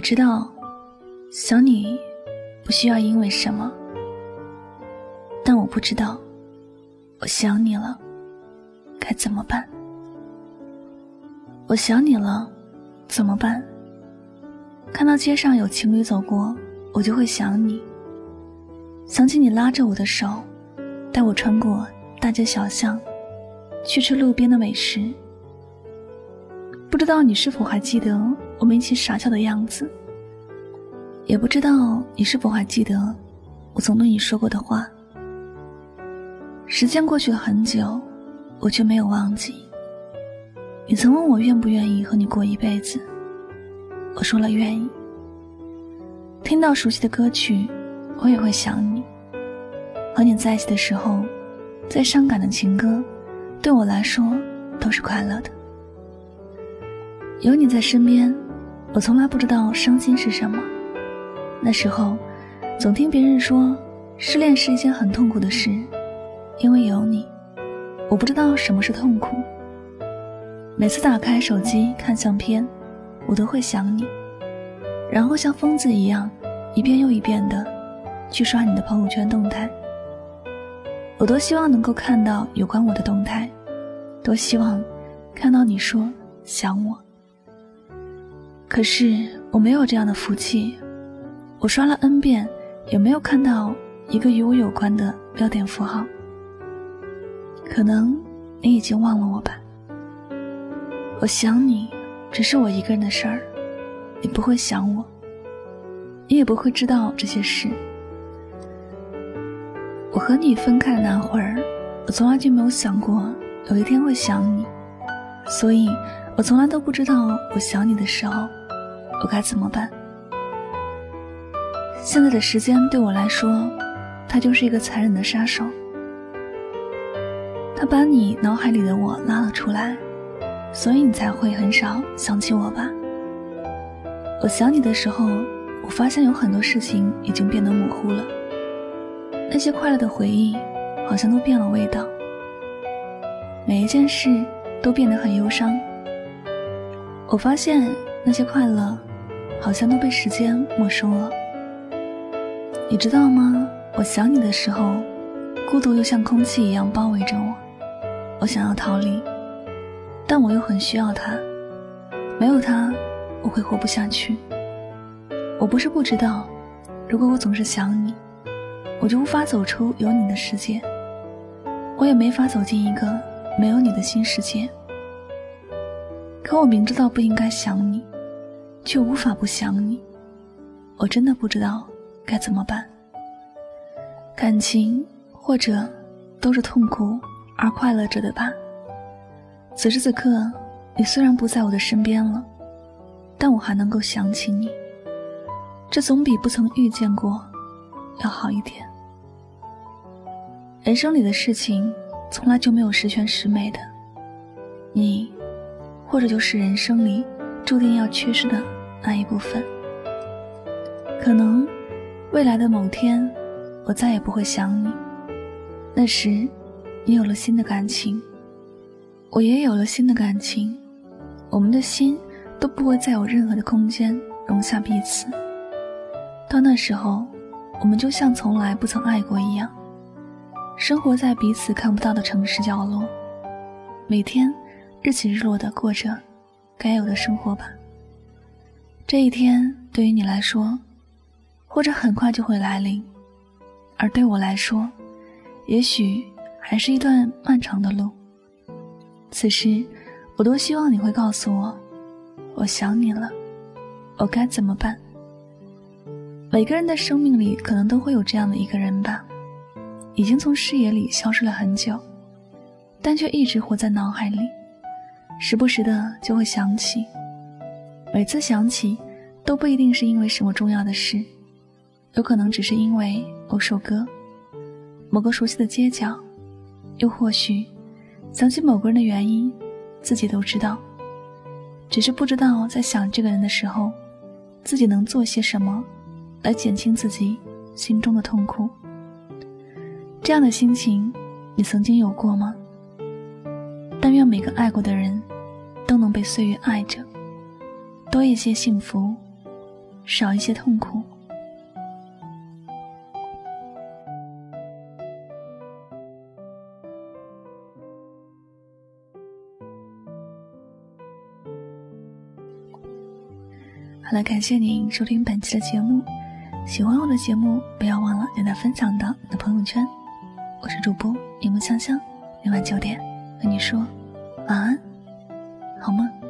我知道，想你不需要因为什么，但我不知道，我想你了该怎么办？我想你了怎么办？看到街上有情侣走过，我就会想你，想起你拉着我的手，带我穿过大街小巷，去吃路边的美食。不知道你是否还记得我们一起傻笑的样子？也不知道你是否还记得我曾对你说过的话。时间过去了很久，我却没有忘记。你曾问我愿不愿意和你过一辈子，我说了愿意。听到熟悉的歌曲，我也会想你。和你在一起的时候，再伤感的情歌，对我来说都是快乐的。有你在身边，我从来不知道伤心是什么。那时候，总听别人说，失恋是一件很痛苦的事，因为有你，我不知道什么是痛苦。每次打开手机看相片，我都会想你，然后像疯子一样，一遍又一遍的去刷你的朋友圈动态。我多希望能够看到有关我的动态，多希望看到你说想我。可是我没有这样的福气，我刷了 n 遍，也没有看到一个与我有关的标点符号。可能你已经忘了我吧。我想你，只是我一个人的事儿，你不会想我，你也不会知道这些事。我和你分开那会儿，我从来就没有想过有一天会想你，所以我从来都不知道我想你的时候。我该怎么办？现在的时间对我来说，它就是一个残忍的杀手。他把你脑海里的我拉了出来，所以你才会很少想起我吧？我想你的时候，我发现有很多事情已经变得模糊了，那些快乐的回忆好像都变了味道，每一件事都变得很忧伤。我发现那些快乐。好像都被时间没收了，你知道吗？我想你的时候，孤独又像空气一样包围着我。我想要逃离，但我又很需要他。没有他，我会活不下去。我不是不知道，如果我总是想你，我就无法走出有你的世界，我也没法走进一个没有你的新世界。可我明知道不应该想你。却无法不想你，我真的不知道该怎么办。感情或者都是痛苦而快乐着的吧。此时此刻，你虽然不在我的身边了，但我还能够想起你，这总比不曾遇见过要好一点。人生里的事情从来就没有十全十美的，你，或者就是人生里。注定要缺失的那一部分，可能未来的某天，我再也不会想你。那时，你有了新的感情，我也有了新的感情，我们的心都不会再有任何的空间容下彼此。到那时候，我们就像从来不曾爱过一样，生活在彼此看不到的城市角落，每天日起日落的过着。该有的生活吧。这一天对于你来说，或者很快就会来临，而对我来说，也许还是一段漫长的路。此时，我多希望你会告诉我，我想你了，我该怎么办？每个人的生命里可能都会有这样的一个人吧，已经从视野里消失了很久，但却一直活在脑海里。时不时的就会想起。每次想起，都不一定是因为什么重要的事，有可能只是因为某首歌、某个熟悉的街角，又或许想起某个人的原因，自己都知道，只是不知道在想这个人的时候，自己能做些什么，来减轻自己心中的痛苦。这样的心情，你曾经有过吗？但愿每个爱过的人，都能被岁月爱着。多一些幸福，少一些痛苦。好了，感谢您收听本期的节目。喜欢我的节目，不要忘了点赞分享到你的朋友圈。我是主播柠檬香香，每晚九点和你说晚安，好吗？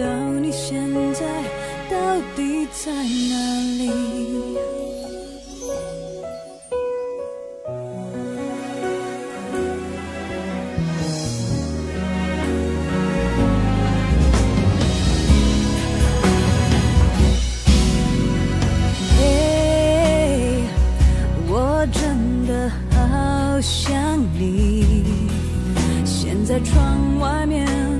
到你现在到底在哪里？嘿，我真的好想你。现在窗外面。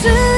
是